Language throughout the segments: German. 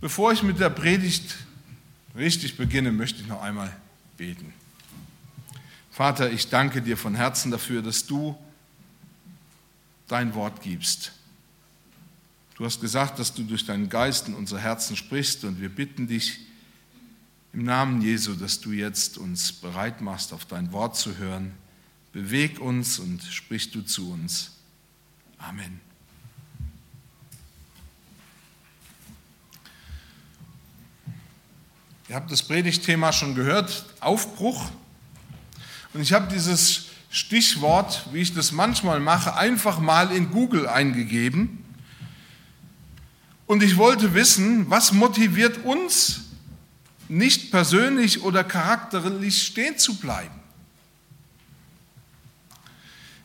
Bevor ich mit der Predigt richtig beginne, möchte ich noch einmal beten. Vater, ich danke dir von Herzen dafür, dass du dein Wort gibst. Du hast gesagt, dass du durch deinen Geist in unsere Herzen sprichst und wir bitten dich im Namen Jesu, dass du jetzt uns bereit machst, auf dein Wort zu hören. Beweg uns und sprich du zu uns. Amen. Ihr habt das Predigtthema schon gehört, Aufbruch. Und ich habe dieses Stichwort, wie ich das manchmal mache, einfach mal in Google eingegeben. Und ich wollte wissen, was motiviert uns, nicht persönlich oder charakterlich stehen zu bleiben.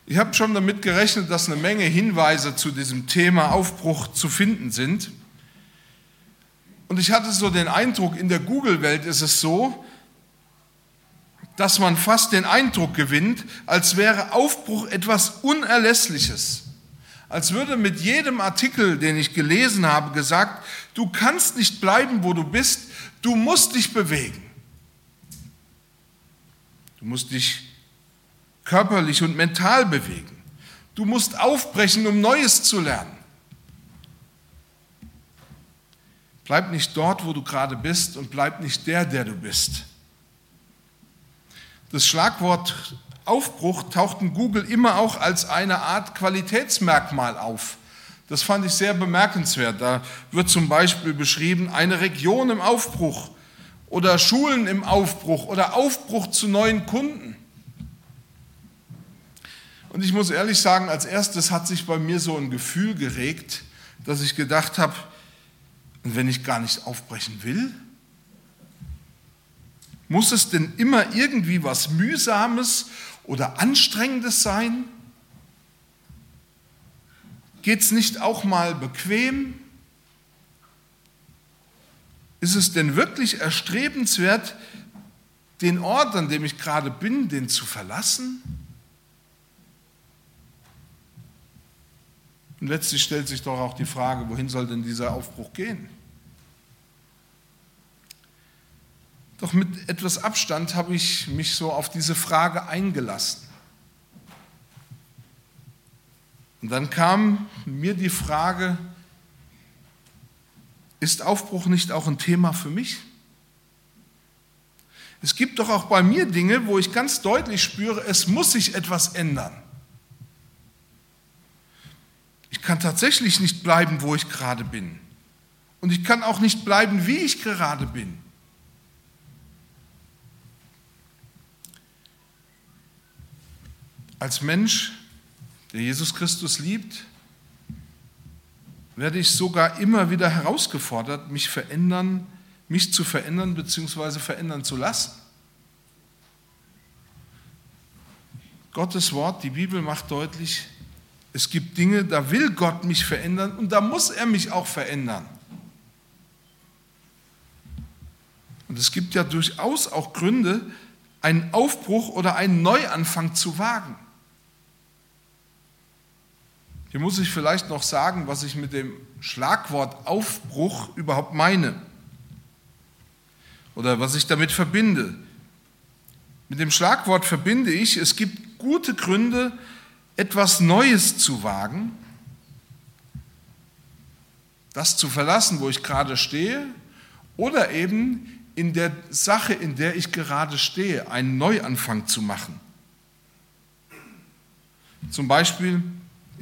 Ich habe schon damit gerechnet, dass eine Menge Hinweise zu diesem Thema Aufbruch zu finden sind. Und ich hatte so den Eindruck, in der Google-Welt ist es so, dass man fast den Eindruck gewinnt, als wäre Aufbruch etwas Unerlässliches. Als würde mit jedem Artikel, den ich gelesen habe, gesagt, du kannst nicht bleiben, wo du bist, du musst dich bewegen. Du musst dich körperlich und mental bewegen. Du musst aufbrechen, um Neues zu lernen. Bleib nicht dort, wo du gerade bist und bleib nicht der, der du bist. Das Schlagwort Aufbruch taucht in Google immer auch als eine Art Qualitätsmerkmal auf. Das fand ich sehr bemerkenswert. Da wird zum Beispiel beschrieben, eine Region im Aufbruch oder Schulen im Aufbruch oder Aufbruch zu neuen Kunden. Und ich muss ehrlich sagen, als erstes hat sich bei mir so ein Gefühl geregt, dass ich gedacht habe, und wenn ich gar nicht aufbrechen will? Muss es denn immer irgendwie was Mühsames oder Anstrengendes sein? Geht es nicht auch mal bequem? Ist es denn wirklich erstrebenswert, den Ort, an dem ich gerade bin, den zu verlassen? Und letztlich stellt sich doch auch die Frage, wohin soll denn dieser Aufbruch gehen? Doch mit etwas Abstand habe ich mich so auf diese Frage eingelassen. Und dann kam mir die Frage, ist Aufbruch nicht auch ein Thema für mich? Es gibt doch auch bei mir Dinge, wo ich ganz deutlich spüre, es muss sich etwas ändern. Ich kann tatsächlich nicht bleiben, wo ich gerade bin. Und ich kann auch nicht bleiben, wie ich gerade bin. Als Mensch, der Jesus Christus liebt, werde ich sogar immer wieder herausgefordert, mich verändern, mich zu verändern bzw. verändern zu lassen. Gottes Wort, die Bibel macht deutlich, es gibt Dinge, da will Gott mich verändern und da muss er mich auch verändern. Und es gibt ja durchaus auch Gründe, einen Aufbruch oder einen Neuanfang zu wagen. Hier muss ich vielleicht noch sagen, was ich mit dem Schlagwort Aufbruch überhaupt meine oder was ich damit verbinde. Mit dem Schlagwort verbinde ich, es gibt gute Gründe, etwas Neues zu wagen, das zu verlassen, wo ich gerade stehe, oder eben in der Sache, in der ich gerade stehe, einen Neuanfang zu machen. Zum Beispiel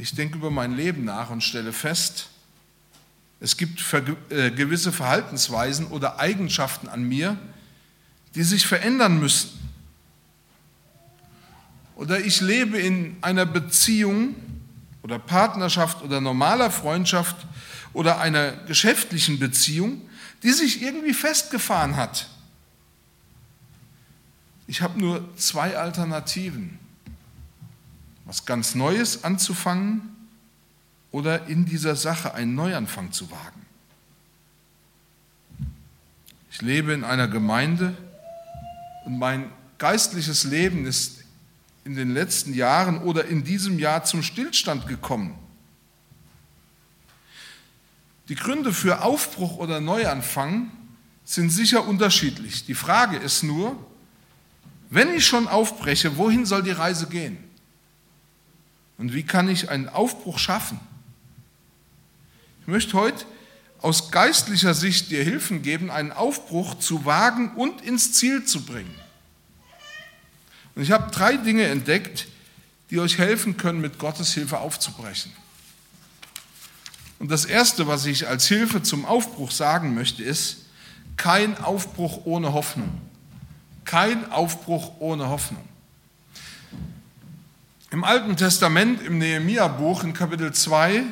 ich denke über mein Leben nach und stelle fest, es gibt äh, gewisse Verhaltensweisen oder Eigenschaften an mir, die sich verändern müssen. Oder ich lebe in einer Beziehung oder Partnerschaft oder normaler Freundschaft oder einer geschäftlichen Beziehung, die sich irgendwie festgefahren hat. Ich habe nur zwei Alternativen was ganz Neues anzufangen oder in dieser Sache einen Neuanfang zu wagen. Ich lebe in einer Gemeinde und mein geistliches Leben ist in den letzten Jahren oder in diesem Jahr zum Stillstand gekommen. Die Gründe für Aufbruch oder Neuanfang sind sicher unterschiedlich. Die Frage ist nur, wenn ich schon aufbreche, wohin soll die Reise gehen? Und wie kann ich einen Aufbruch schaffen? Ich möchte heute aus geistlicher Sicht dir Hilfen geben, einen Aufbruch zu wagen und ins Ziel zu bringen. Und ich habe drei Dinge entdeckt, die euch helfen können, mit Gottes Hilfe aufzubrechen. Und das Erste, was ich als Hilfe zum Aufbruch sagen möchte, ist, kein Aufbruch ohne Hoffnung. Kein Aufbruch ohne Hoffnung. Im Alten Testament, im Nehemia-Buch in Kapitel 2,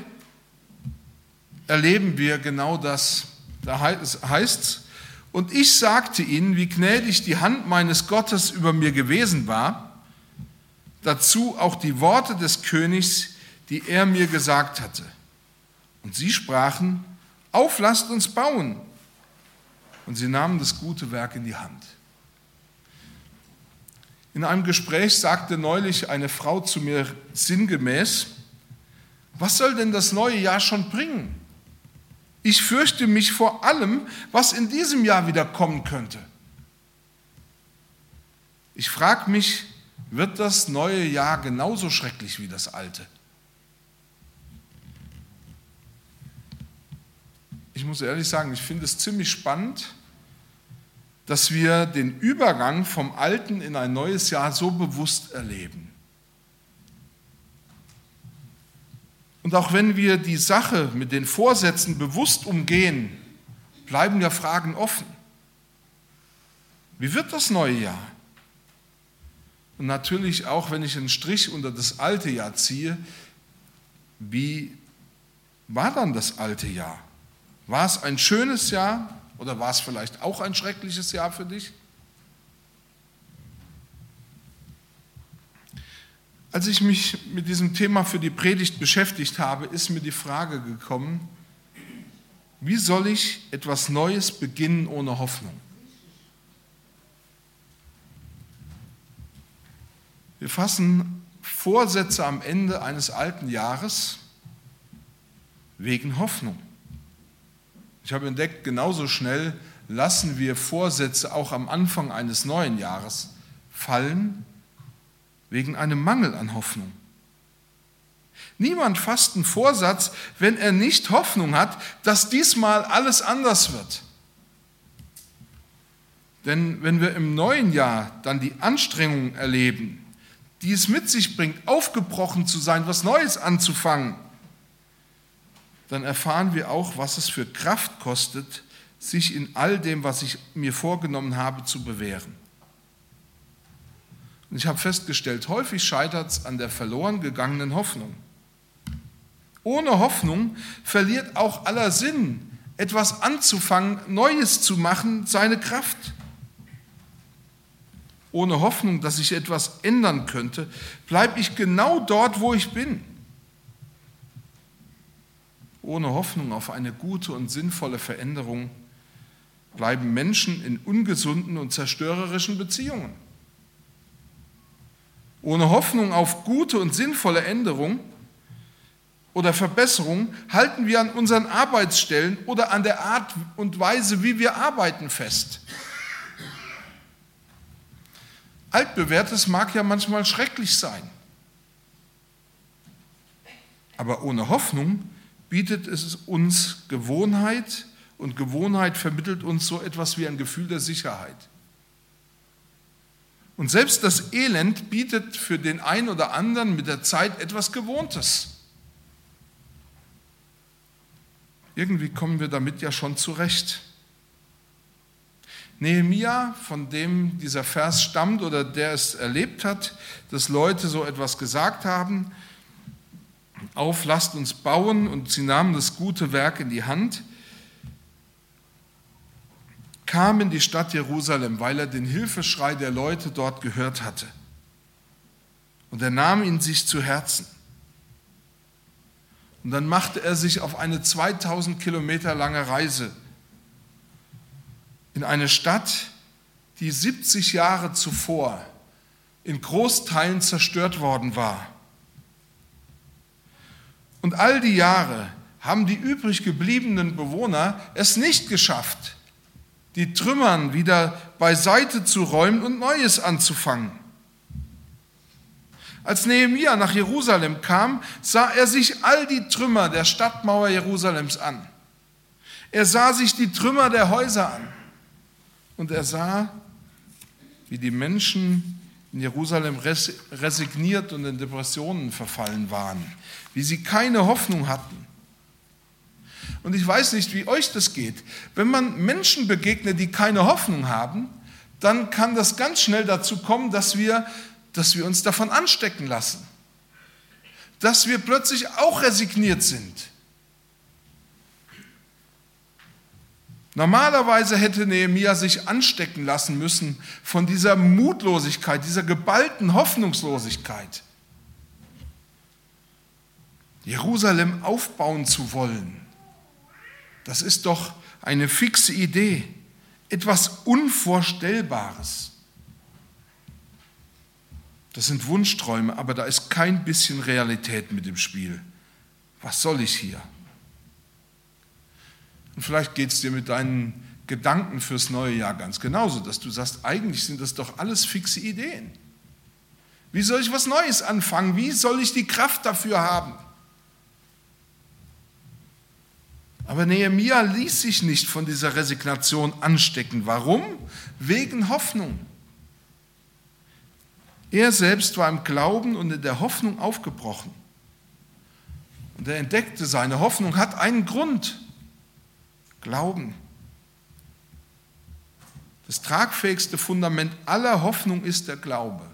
erleben wir genau das. Da heißt es, und ich sagte ihnen, wie gnädig die Hand meines Gottes über mir gewesen war, dazu auch die Worte des Königs, die er mir gesagt hatte. Und sie sprachen, auf, lasst uns bauen. Und sie nahmen das gute Werk in die Hand. In einem Gespräch sagte neulich eine Frau zu mir sinngemäß, was soll denn das neue Jahr schon bringen? Ich fürchte mich vor allem, was in diesem Jahr wieder kommen könnte. Ich frage mich, wird das neue Jahr genauso schrecklich wie das alte? Ich muss ehrlich sagen, ich finde es ziemlich spannend, dass wir den Übergang vom alten in ein neues Jahr so bewusst erleben. Und auch wenn wir die Sache mit den Vorsätzen bewusst umgehen, bleiben ja Fragen offen. Wie wird das neue Jahr? Und natürlich auch, wenn ich einen Strich unter das alte Jahr ziehe, wie war dann das alte Jahr? War es ein schönes Jahr oder war es vielleicht auch ein schreckliches Jahr für dich? Als ich mich mit diesem Thema für die Predigt beschäftigt habe, ist mir die Frage gekommen, wie soll ich etwas Neues beginnen ohne Hoffnung? Wir fassen Vorsätze am Ende eines alten Jahres wegen Hoffnung. Ich habe entdeckt, genauso schnell lassen wir Vorsätze auch am Anfang eines neuen Jahres fallen, wegen einem Mangel an Hoffnung. Niemand fasst einen Vorsatz, wenn er nicht Hoffnung hat, dass diesmal alles anders wird. Denn wenn wir im neuen Jahr dann die Anstrengungen erleben, die es mit sich bringt, aufgebrochen zu sein, was Neues anzufangen, dann erfahren wir auch, was es für Kraft kostet, sich in all dem, was ich mir vorgenommen habe, zu bewähren. Und ich habe festgestellt, häufig scheitert es an der verloren gegangenen Hoffnung. Ohne Hoffnung verliert auch aller Sinn, etwas anzufangen, Neues zu machen, seine Kraft. Ohne Hoffnung, dass sich etwas ändern könnte, bleibe ich genau dort, wo ich bin. Ohne Hoffnung auf eine gute und sinnvolle Veränderung bleiben Menschen in ungesunden und zerstörerischen Beziehungen. Ohne Hoffnung auf gute und sinnvolle Änderung oder Verbesserung halten wir an unseren Arbeitsstellen oder an der Art und Weise, wie wir arbeiten, fest. Altbewährtes mag ja manchmal schrecklich sein. Aber ohne Hoffnung bietet es uns Gewohnheit und Gewohnheit vermittelt uns so etwas wie ein Gefühl der Sicherheit. Und selbst das Elend bietet für den einen oder anderen mit der Zeit etwas Gewohntes. Irgendwie kommen wir damit ja schon zurecht. Nehemia, von dem dieser Vers stammt oder der es erlebt hat, dass Leute so etwas gesagt haben, auf, lasst uns bauen und sie nahmen das gute Werk in die Hand, kam in die Stadt Jerusalem, weil er den Hilfeschrei der Leute dort gehört hatte. Und er nahm ihn sich zu Herzen. Und dann machte er sich auf eine 2000 Kilometer lange Reise in eine Stadt, die 70 Jahre zuvor in Großteilen zerstört worden war. Und all die Jahre haben die übrig gebliebenen Bewohner es nicht geschafft, die Trümmern wieder beiseite zu räumen und Neues anzufangen. Als Nehemia nach Jerusalem kam, sah er sich all die Trümmer der Stadtmauer Jerusalems an. Er sah sich die Trümmer der Häuser an. Und er sah, wie die Menschen in Jerusalem resigniert und in Depressionen verfallen waren, wie sie keine Hoffnung hatten. Und ich weiß nicht, wie euch das geht. Wenn man Menschen begegnet, die keine Hoffnung haben, dann kann das ganz schnell dazu kommen, dass wir, dass wir uns davon anstecken lassen. Dass wir plötzlich auch resigniert sind. Normalerweise hätte Nehemia sich anstecken lassen müssen von dieser Mutlosigkeit, dieser geballten Hoffnungslosigkeit. Jerusalem aufbauen zu wollen, das ist doch eine fixe Idee, etwas Unvorstellbares. Das sind Wunschträume, aber da ist kein bisschen Realität mit im Spiel. Was soll ich hier? Und vielleicht geht es dir mit deinen Gedanken fürs neue Jahr ganz genauso, dass du sagst, eigentlich sind das doch alles fixe Ideen. Wie soll ich was Neues anfangen? Wie soll ich die Kraft dafür haben? Aber Nehemia ließ sich nicht von dieser Resignation anstecken. Warum? Wegen Hoffnung. Er selbst war im Glauben und in der Hoffnung aufgebrochen. Und er entdeckte, seine Hoffnung hat einen Grund. Glauben. Das tragfähigste Fundament aller Hoffnung ist der Glaube.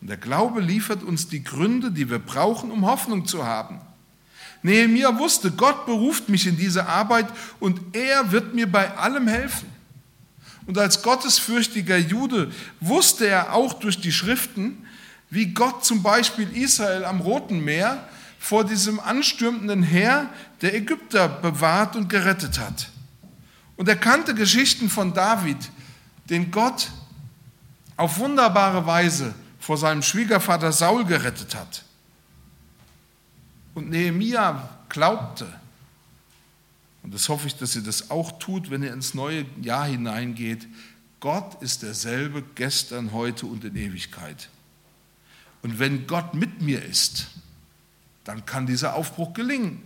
Und der Glaube liefert uns die Gründe, die wir brauchen, um Hoffnung zu haben. Nehemiah wusste, Gott beruft mich in diese Arbeit und er wird mir bei allem helfen. Und als gottesfürchtiger Jude wusste er auch durch die Schriften, wie Gott zum Beispiel Israel am Roten Meer vor diesem anstürmenden Heer der Ägypter bewahrt und gerettet hat. Und er kannte Geschichten von David, den Gott auf wunderbare Weise vor seinem Schwiegervater Saul gerettet hat. Und Nehemia glaubte, und das hoffe ich, dass ihr das auch tut, wenn ihr ins neue Jahr hineingeht, Gott ist derselbe gestern, heute und in Ewigkeit. Und wenn Gott mit mir ist, dann kann dieser Aufbruch gelingen.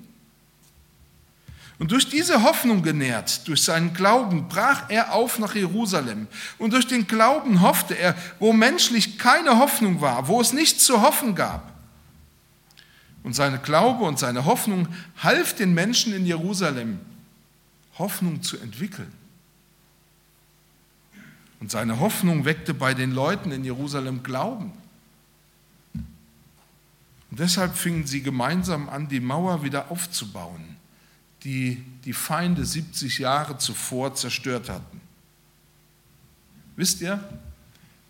Und durch diese Hoffnung genährt, durch seinen Glauben, brach er auf nach Jerusalem. Und durch den Glauben hoffte er, wo menschlich keine Hoffnung war, wo es nichts zu hoffen gab. Und seine Glaube und seine Hoffnung half den Menschen in Jerusalem, Hoffnung zu entwickeln. Und seine Hoffnung weckte bei den Leuten in Jerusalem Glauben. Und deshalb fingen sie gemeinsam an, die Mauer wieder aufzubauen, die die Feinde 70 Jahre zuvor zerstört hatten. Wisst ihr,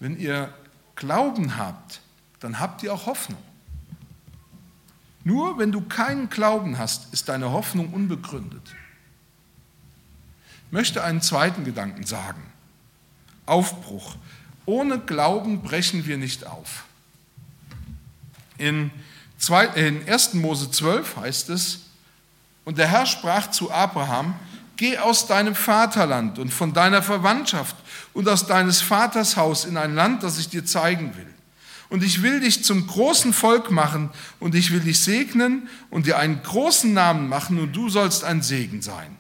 wenn ihr Glauben habt, dann habt ihr auch Hoffnung. Nur wenn du keinen Glauben hast, ist deine Hoffnung unbegründet. Ich möchte einen zweiten Gedanken sagen. Aufbruch. Ohne Glauben brechen wir nicht auf. In in 1. Mose 12 heißt es, und der Herr sprach zu Abraham, geh aus deinem Vaterland und von deiner Verwandtschaft und aus deines Vaters Haus in ein Land, das ich dir zeigen will. Und ich will dich zum großen Volk machen und ich will dich segnen und dir einen großen Namen machen und du sollst ein Segen sein.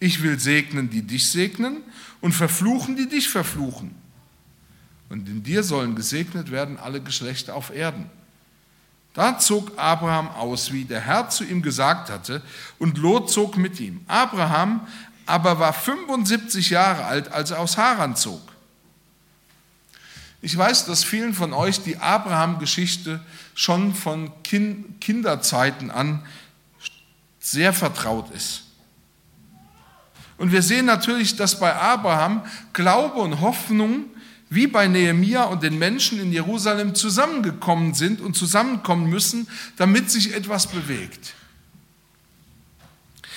Ich will segnen, die dich segnen und verfluchen, die dich verfluchen. Und in dir sollen gesegnet werden alle Geschlechter auf Erden. Da zog Abraham aus, wie der Herr zu ihm gesagt hatte, und Lot zog mit ihm. Abraham aber war 75 Jahre alt, als er aus Haran zog. Ich weiß, dass vielen von euch die Abraham-Geschichte schon von Kinderzeiten an sehr vertraut ist. Und wir sehen natürlich, dass bei Abraham Glaube und Hoffnung wie bei Nehemia und den Menschen in Jerusalem zusammengekommen sind und zusammenkommen müssen, damit sich etwas bewegt.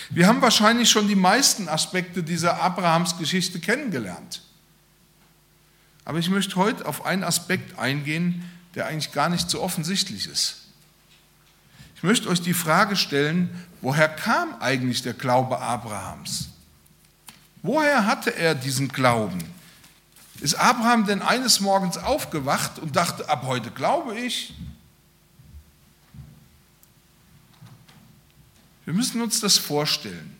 Wir haben wahrscheinlich schon die meisten Aspekte dieser Abrahams Geschichte kennengelernt. Aber ich möchte heute auf einen Aspekt eingehen, der eigentlich gar nicht so offensichtlich ist. Ich möchte euch die Frage stellen, woher kam eigentlich der Glaube Abrahams? Woher hatte er diesen Glauben? Ist Abraham denn eines Morgens aufgewacht und dachte, ab heute glaube ich? Wir müssen uns das vorstellen.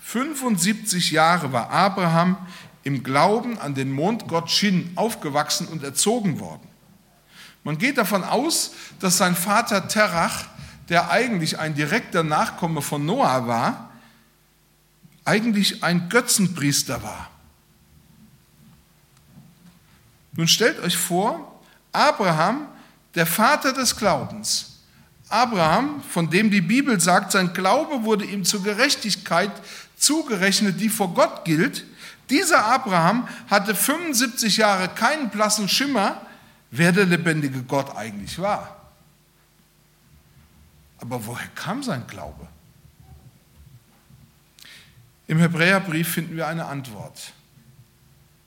75 Jahre war Abraham im Glauben an den Mondgott Shin aufgewachsen und erzogen worden. Man geht davon aus, dass sein Vater Terach, der eigentlich ein direkter Nachkomme von Noah war, eigentlich ein Götzenpriester war. Nun stellt euch vor, Abraham, der Vater des Glaubens. Abraham, von dem die Bibel sagt, sein Glaube wurde ihm zur Gerechtigkeit zugerechnet, die vor Gott gilt. Dieser Abraham hatte 75 Jahre keinen blassen Schimmer, wer der lebendige Gott eigentlich war. Aber woher kam sein Glaube? Im Hebräerbrief finden wir eine Antwort.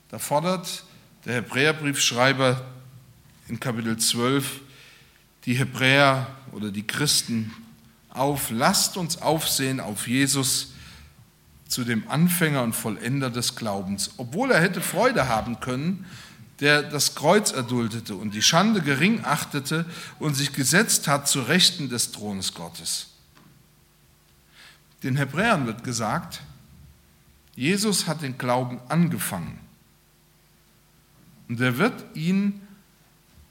Da fordert der Hebräerbriefschreiber in Kapitel 12 die Hebräer oder die Christen auf, lasst uns aufsehen auf Jesus, zu dem Anfänger und Vollender des Glaubens, obwohl er hätte Freude haben können, der das Kreuz erduldete und die Schande gering achtete und sich gesetzt hat zu Rechten des Thrones Gottes. Den Hebräern wird gesagt, Jesus hat den Glauben angefangen. Und er wird ihn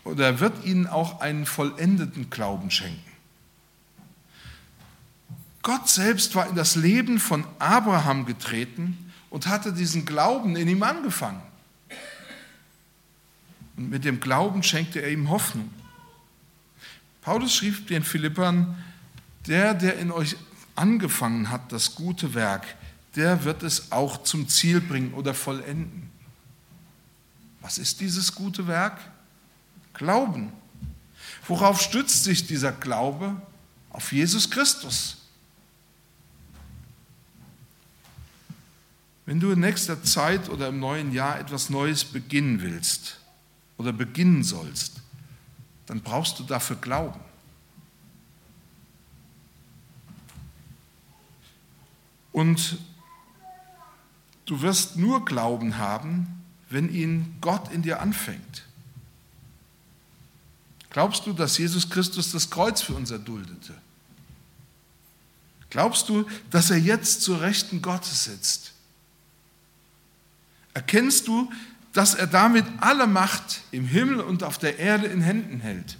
oder er wird ihnen auch einen vollendeten Glauben schenken. Gott selbst war in das Leben von Abraham getreten und hatte diesen Glauben in ihm angefangen. Und mit dem Glauben schenkte er ihm Hoffnung. Paulus schrieb den Philippern, der, der in euch angefangen hat, das gute Werk, der wird es auch zum Ziel bringen oder vollenden. Was ist dieses gute Werk? Glauben. Worauf stützt sich dieser Glaube? Auf Jesus Christus. Wenn du in nächster Zeit oder im neuen Jahr etwas Neues beginnen willst oder beginnen sollst, dann brauchst du dafür Glauben. Und Du wirst nur Glauben haben, wenn ihn Gott in dir anfängt. Glaubst du, dass Jesus Christus das Kreuz für uns erduldete? Glaubst du, dass er jetzt zur Rechten Gottes sitzt? Erkennst du, dass er damit alle Macht im Himmel und auf der Erde in Händen hält?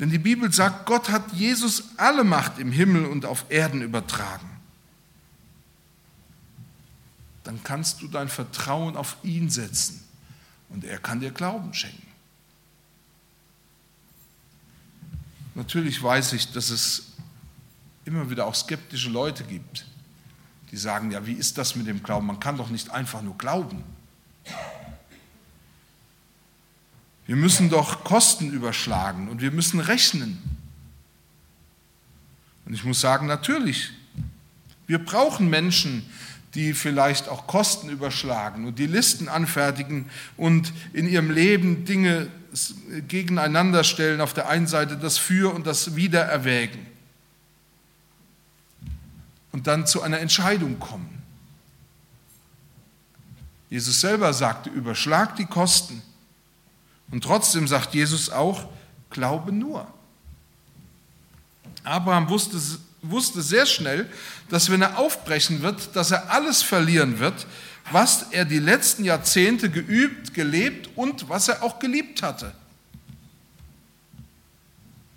Denn die Bibel sagt, Gott hat Jesus alle Macht im Himmel und auf Erden übertragen dann kannst du dein Vertrauen auf ihn setzen und er kann dir Glauben schenken. Natürlich weiß ich, dass es immer wieder auch skeptische Leute gibt, die sagen, ja, wie ist das mit dem Glauben? Man kann doch nicht einfach nur glauben. Wir müssen doch Kosten überschlagen und wir müssen rechnen. Und ich muss sagen, natürlich, wir brauchen Menschen, die vielleicht auch Kosten überschlagen und die Listen anfertigen und in ihrem Leben Dinge gegeneinander stellen, auf der einen Seite das Für und das Wider erwägen und dann zu einer Entscheidung kommen. Jesus selber sagte, überschlag die Kosten. Und trotzdem sagt Jesus auch, glaube nur. Abraham wusste wusste sehr schnell, dass wenn er aufbrechen wird, dass er alles verlieren wird, was er die letzten Jahrzehnte geübt, gelebt und was er auch geliebt hatte.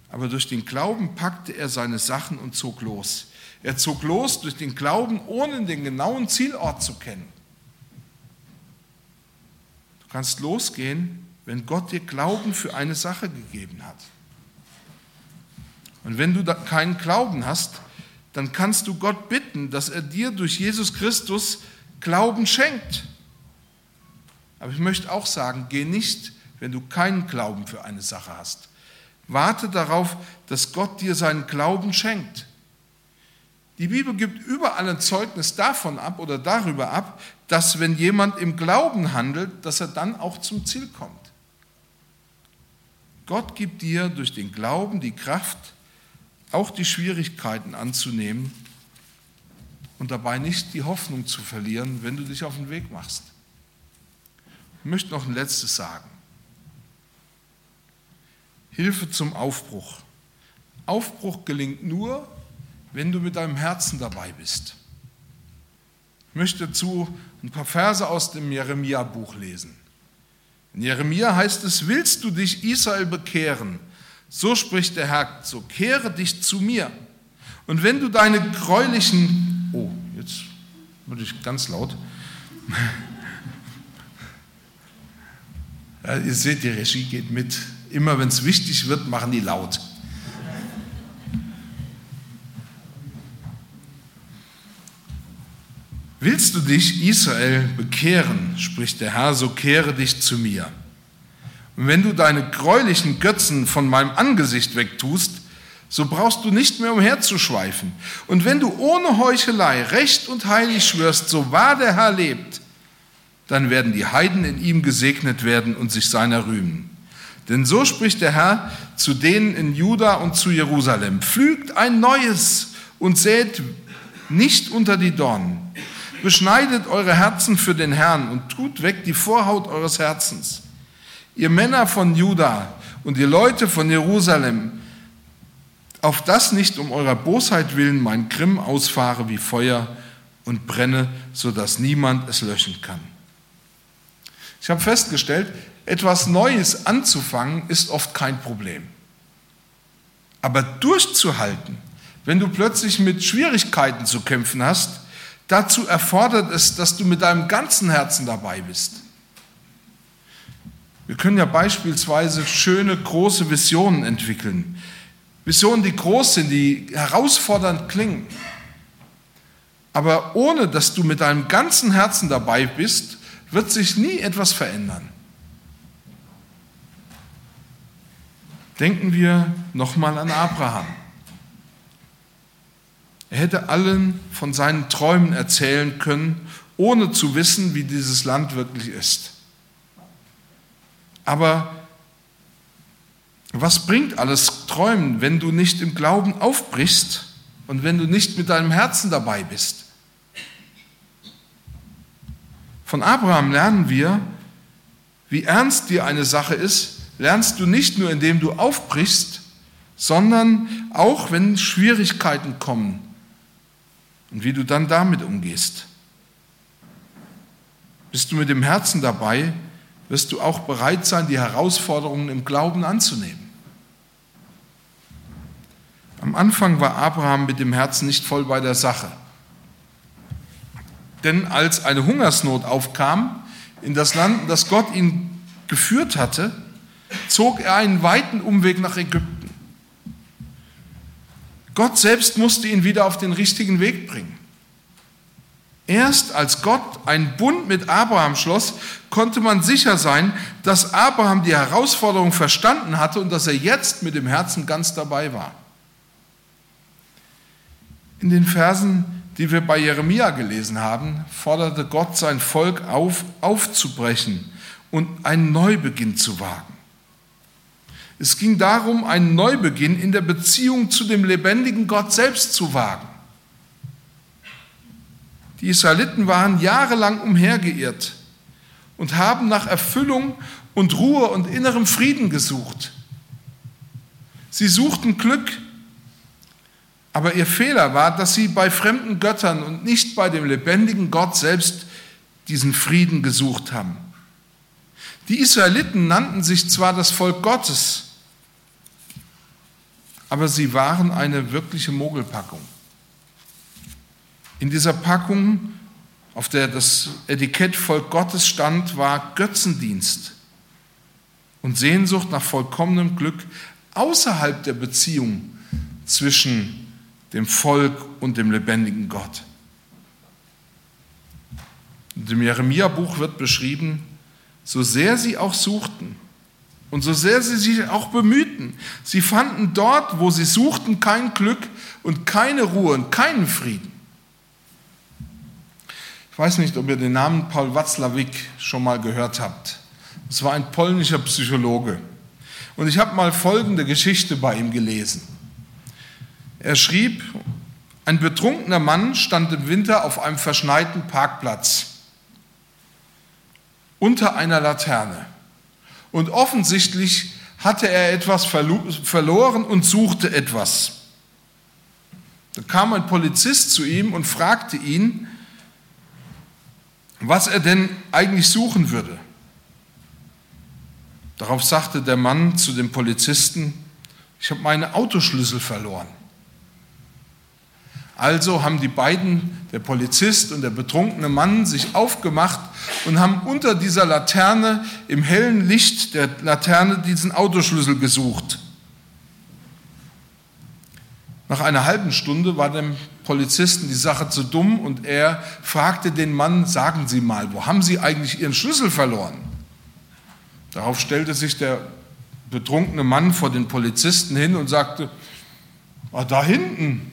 Aber durch den Glauben packte er seine Sachen und zog los. Er zog los durch den Glauben, ohne den genauen Zielort zu kennen. Du kannst losgehen, wenn Gott dir Glauben für eine Sache gegeben hat. Und wenn du keinen Glauben hast, dann kannst du Gott bitten, dass er dir durch Jesus Christus Glauben schenkt. Aber ich möchte auch sagen, geh nicht, wenn du keinen Glauben für eine Sache hast. Warte darauf, dass Gott dir seinen Glauben schenkt. Die Bibel gibt überall ein Zeugnis davon ab oder darüber ab, dass wenn jemand im Glauben handelt, dass er dann auch zum Ziel kommt. Gott gibt dir durch den Glauben die Kraft, auch die Schwierigkeiten anzunehmen und dabei nicht die Hoffnung zu verlieren, wenn du dich auf den Weg machst. Ich möchte noch ein letztes sagen. Hilfe zum Aufbruch. Aufbruch gelingt nur, wenn du mit deinem Herzen dabei bist. Ich möchte dazu ein paar Verse aus dem Jeremia-Buch lesen. In Jeremia heißt es, willst du dich Israel bekehren? So spricht der Herr, so kehre dich zu mir. Und wenn du deine gräulichen, oh, jetzt wurde ich ganz laut. Ja, ihr seht, die Regie geht mit. Immer wenn es wichtig wird, machen die laut. Willst du dich, Israel, bekehren, spricht der Herr, so kehre dich zu mir. Und wenn du deine gräulichen Götzen von meinem Angesicht wegtust, so brauchst du nicht mehr umherzuschweifen. Und wenn du ohne Heuchelei recht und heilig schwörst, so wahr der Herr lebt, dann werden die Heiden in ihm gesegnet werden und sich seiner rühmen. Denn so spricht der Herr zu denen in Juda und zu Jerusalem, pflügt ein neues und sät nicht unter die Dornen. Beschneidet eure Herzen für den Herrn und tut weg die Vorhaut eures Herzens. Ihr Männer von Juda und ihr Leute von Jerusalem, auf das nicht um eurer Bosheit willen mein Grimm ausfahre wie Feuer und brenne, so dass niemand es löschen kann. Ich habe festgestellt, etwas Neues anzufangen ist oft kein Problem. Aber durchzuhalten, wenn du plötzlich mit Schwierigkeiten zu kämpfen hast, Dazu erfordert es, dass du mit deinem ganzen Herzen dabei bist. Wir können ja beispielsweise schöne, große Visionen entwickeln. Visionen, die groß sind, die herausfordernd klingen. Aber ohne dass du mit deinem ganzen Herzen dabei bist, wird sich nie etwas verändern. Denken wir nochmal an Abraham. Er hätte allen von seinen Träumen erzählen können, ohne zu wissen, wie dieses Land wirklich ist. Aber was bringt alles Träumen, wenn du nicht im Glauben aufbrichst und wenn du nicht mit deinem Herzen dabei bist? Von Abraham lernen wir, wie ernst dir eine Sache ist, lernst du nicht nur, indem du aufbrichst, sondern auch, wenn Schwierigkeiten kommen, und wie du dann damit umgehst. Bist du mit dem Herzen dabei, wirst du auch bereit sein, die Herausforderungen im Glauben anzunehmen. Am Anfang war Abraham mit dem Herzen nicht voll bei der Sache. Denn als eine Hungersnot aufkam in das Land, das Gott ihn geführt hatte, zog er einen weiten Umweg nach Ägypten. Gott selbst musste ihn wieder auf den richtigen Weg bringen. Erst als Gott einen Bund mit Abraham schloss, konnte man sicher sein, dass Abraham die Herausforderung verstanden hatte und dass er jetzt mit dem Herzen ganz dabei war. In den Versen, die wir bei Jeremia gelesen haben, forderte Gott sein Volk auf, aufzubrechen und einen Neubeginn zu wagen. Es ging darum, einen Neubeginn in der Beziehung zu dem lebendigen Gott selbst zu wagen. Die Israeliten waren jahrelang umhergeirrt und haben nach Erfüllung und Ruhe und innerem Frieden gesucht. Sie suchten Glück, aber ihr Fehler war, dass sie bei fremden Göttern und nicht bei dem lebendigen Gott selbst diesen Frieden gesucht haben. Die Israeliten nannten sich zwar das Volk Gottes, aber sie waren eine wirkliche Mogelpackung. In dieser Packung, auf der das Etikett Volk Gottes stand, war Götzendienst und Sehnsucht nach vollkommenem Glück außerhalb der Beziehung zwischen dem Volk und dem lebendigen Gott. Dem Jeremia-Buch wird beschrieben, so sehr sie auch suchten, und so sehr sie sich auch bemühten, sie fanden dort, wo sie suchten, kein Glück und keine Ruhe und keinen Frieden. Weiß nicht, ob ihr den Namen Paul Watzlawick schon mal gehört habt. Es war ein polnischer Psychologe. Und ich habe mal folgende Geschichte bei ihm gelesen. Er schrieb, ein betrunkener Mann stand im Winter auf einem verschneiten Parkplatz unter einer Laterne. Und offensichtlich hatte er etwas verloren und suchte etwas. Da kam ein Polizist zu ihm und fragte ihn, was er denn eigentlich suchen würde. Darauf sagte der Mann zu dem Polizisten, ich habe meine Autoschlüssel verloren. Also haben die beiden, der Polizist und der betrunkene Mann, sich aufgemacht und haben unter dieser Laterne, im hellen Licht der Laterne, diesen Autoschlüssel gesucht. Nach einer halben Stunde war dem Polizisten die Sache zu dumm und er fragte den Mann, sagen Sie mal, wo haben Sie eigentlich Ihren Schlüssel verloren? Darauf stellte sich der betrunkene Mann vor den Polizisten hin und sagte, ah, da hinten,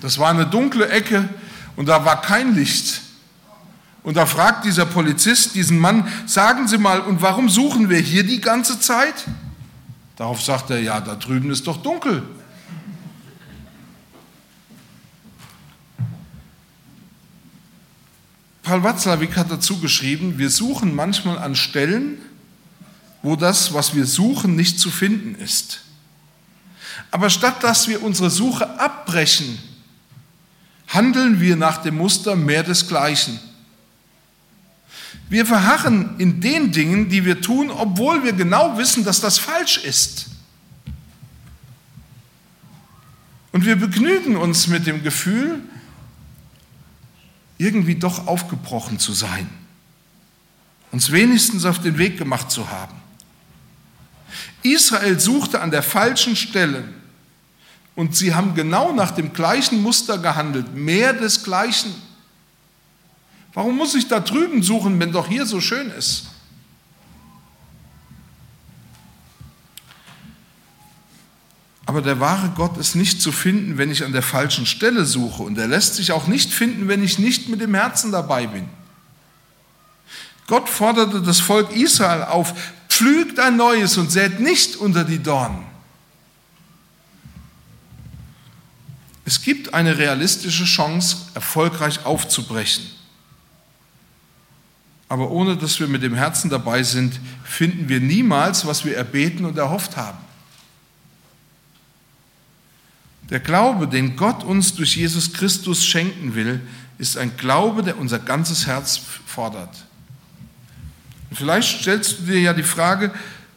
das war eine dunkle Ecke und da war kein Licht. Und da fragt dieser Polizist diesen Mann, sagen Sie mal, und warum suchen wir hier die ganze Zeit? Darauf sagt er, ja, da drüben ist doch dunkel. Paul Watzlawick hat dazu geschrieben, wir suchen manchmal an Stellen, wo das, was wir suchen, nicht zu finden ist. Aber statt dass wir unsere Suche abbrechen, handeln wir nach dem Muster mehr desgleichen. Wir verharren in den Dingen, die wir tun, obwohl wir genau wissen, dass das falsch ist. Und wir begnügen uns mit dem Gefühl, irgendwie doch aufgebrochen zu sein, uns wenigstens auf den Weg gemacht zu haben. Israel suchte an der falschen Stelle und sie haben genau nach dem gleichen Muster gehandelt, mehr desgleichen. Warum muss ich da drüben suchen, wenn doch hier so schön ist? Aber der wahre Gott ist nicht zu finden, wenn ich an der falschen Stelle suche. Und er lässt sich auch nicht finden, wenn ich nicht mit dem Herzen dabei bin. Gott forderte das Volk Israel auf, pflügt ein neues und sät nicht unter die Dornen. Es gibt eine realistische Chance, erfolgreich aufzubrechen. Aber ohne dass wir mit dem Herzen dabei sind, finden wir niemals, was wir erbeten und erhofft haben. Der Glaube, den Gott uns durch Jesus Christus schenken will, ist ein Glaube, der unser ganzes Herz fordert. Und vielleicht stellst du dir ja die Frage,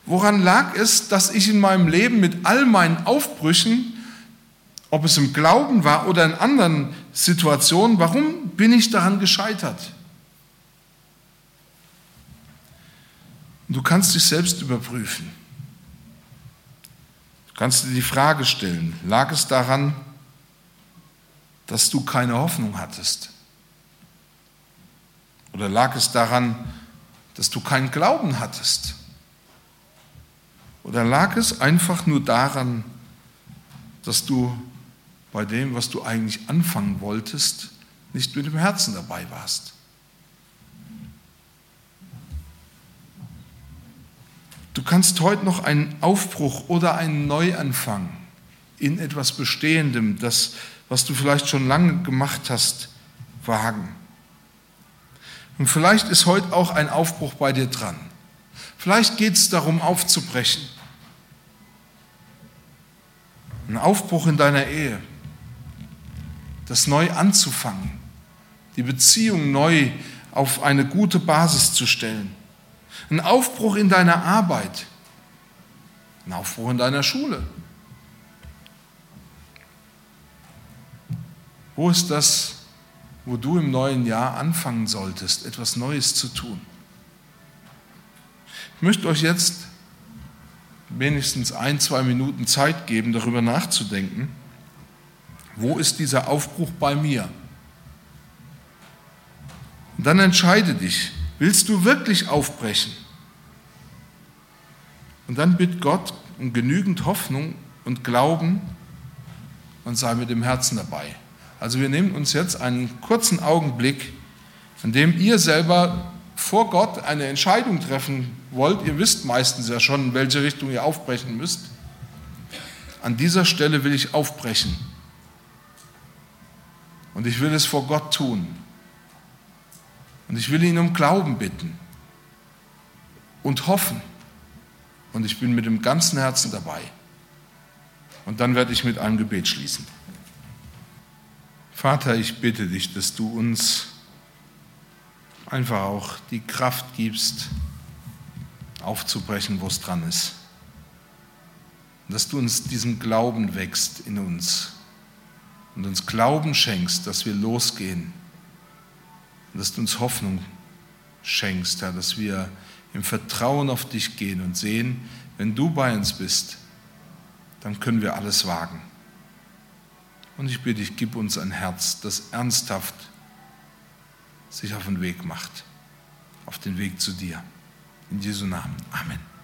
woran lag es, dass ich in meinem Leben mit all meinen Aufbrüchen ob es im Glauben war oder in anderen Situationen, warum bin ich daran gescheitert? Du kannst dich selbst überprüfen. Du kannst dir die Frage stellen, lag es daran, dass du keine Hoffnung hattest? Oder lag es daran, dass du keinen Glauben hattest? Oder lag es einfach nur daran, dass du bei dem, was du eigentlich anfangen wolltest, nicht mit dem Herzen dabei warst. Du kannst heute noch einen Aufbruch oder einen Neuanfang in etwas Bestehendem, das, was du vielleicht schon lange gemacht hast, wagen. Und vielleicht ist heute auch ein Aufbruch bei dir dran. Vielleicht geht es darum, aufzubrechen. Ein Aufbruch in deiner Ehe, das neu anzufangen, die Beziehung neu auf eine gute Basis zu stellen. Ein Aufbruch in deiner Arbeit, ein Aufbruch in deiner Schule. Wo ist das, wo du im neuen Jahr anfangen solltest, etwas Neues zu tun? Ich möchte euch jetzt wenigstens ein, zwei Minuten Zeit geben, darüber nachzudenken. Wo ist dieser Aufbruch bei mir? Und dann entscheide dich, willst du wirklich aufbrechen? Und dann bitt Gott um genügend Hoffnung und Glauben und sei mit dem Herzen dabei. Also wir nehmen uns jetzt einen kurzen Augenblick, an dem ihr selber vor Gott eine Entscheidung treffen wollt. Ihr wisst meistens ja schon, in welche Richtung ihr aufbrechen müsst. an dieser Stelle will ich aufbrechen. Und ich will es vor Gott tun. Und ich will ihn um Glauben bitten und hoffen. Und ich bin mit dem ganzen Herzen dabei. Und dann werde ich mit einem Gebet schließen. Vater, ich bitte dich, dass du uns einfach auch die Kraft gibst, aufzubrechen, wo es dran ist. Dass du uns diesen Glauben wächst in uns und uns Glauben schenkst, dass wir losgehen. Dass du uns Hoffnung schenkst, Herr, dass wir im Vertrauen auf dich gehen und sehen, wenn du bei uns bist, dann können wir alles wagen. Und ich bitte dich, gib uns ein Herz, das ernsthaft sich auf den Weg macht, auf den Weg zu dir. In Jesu Namen. Amen.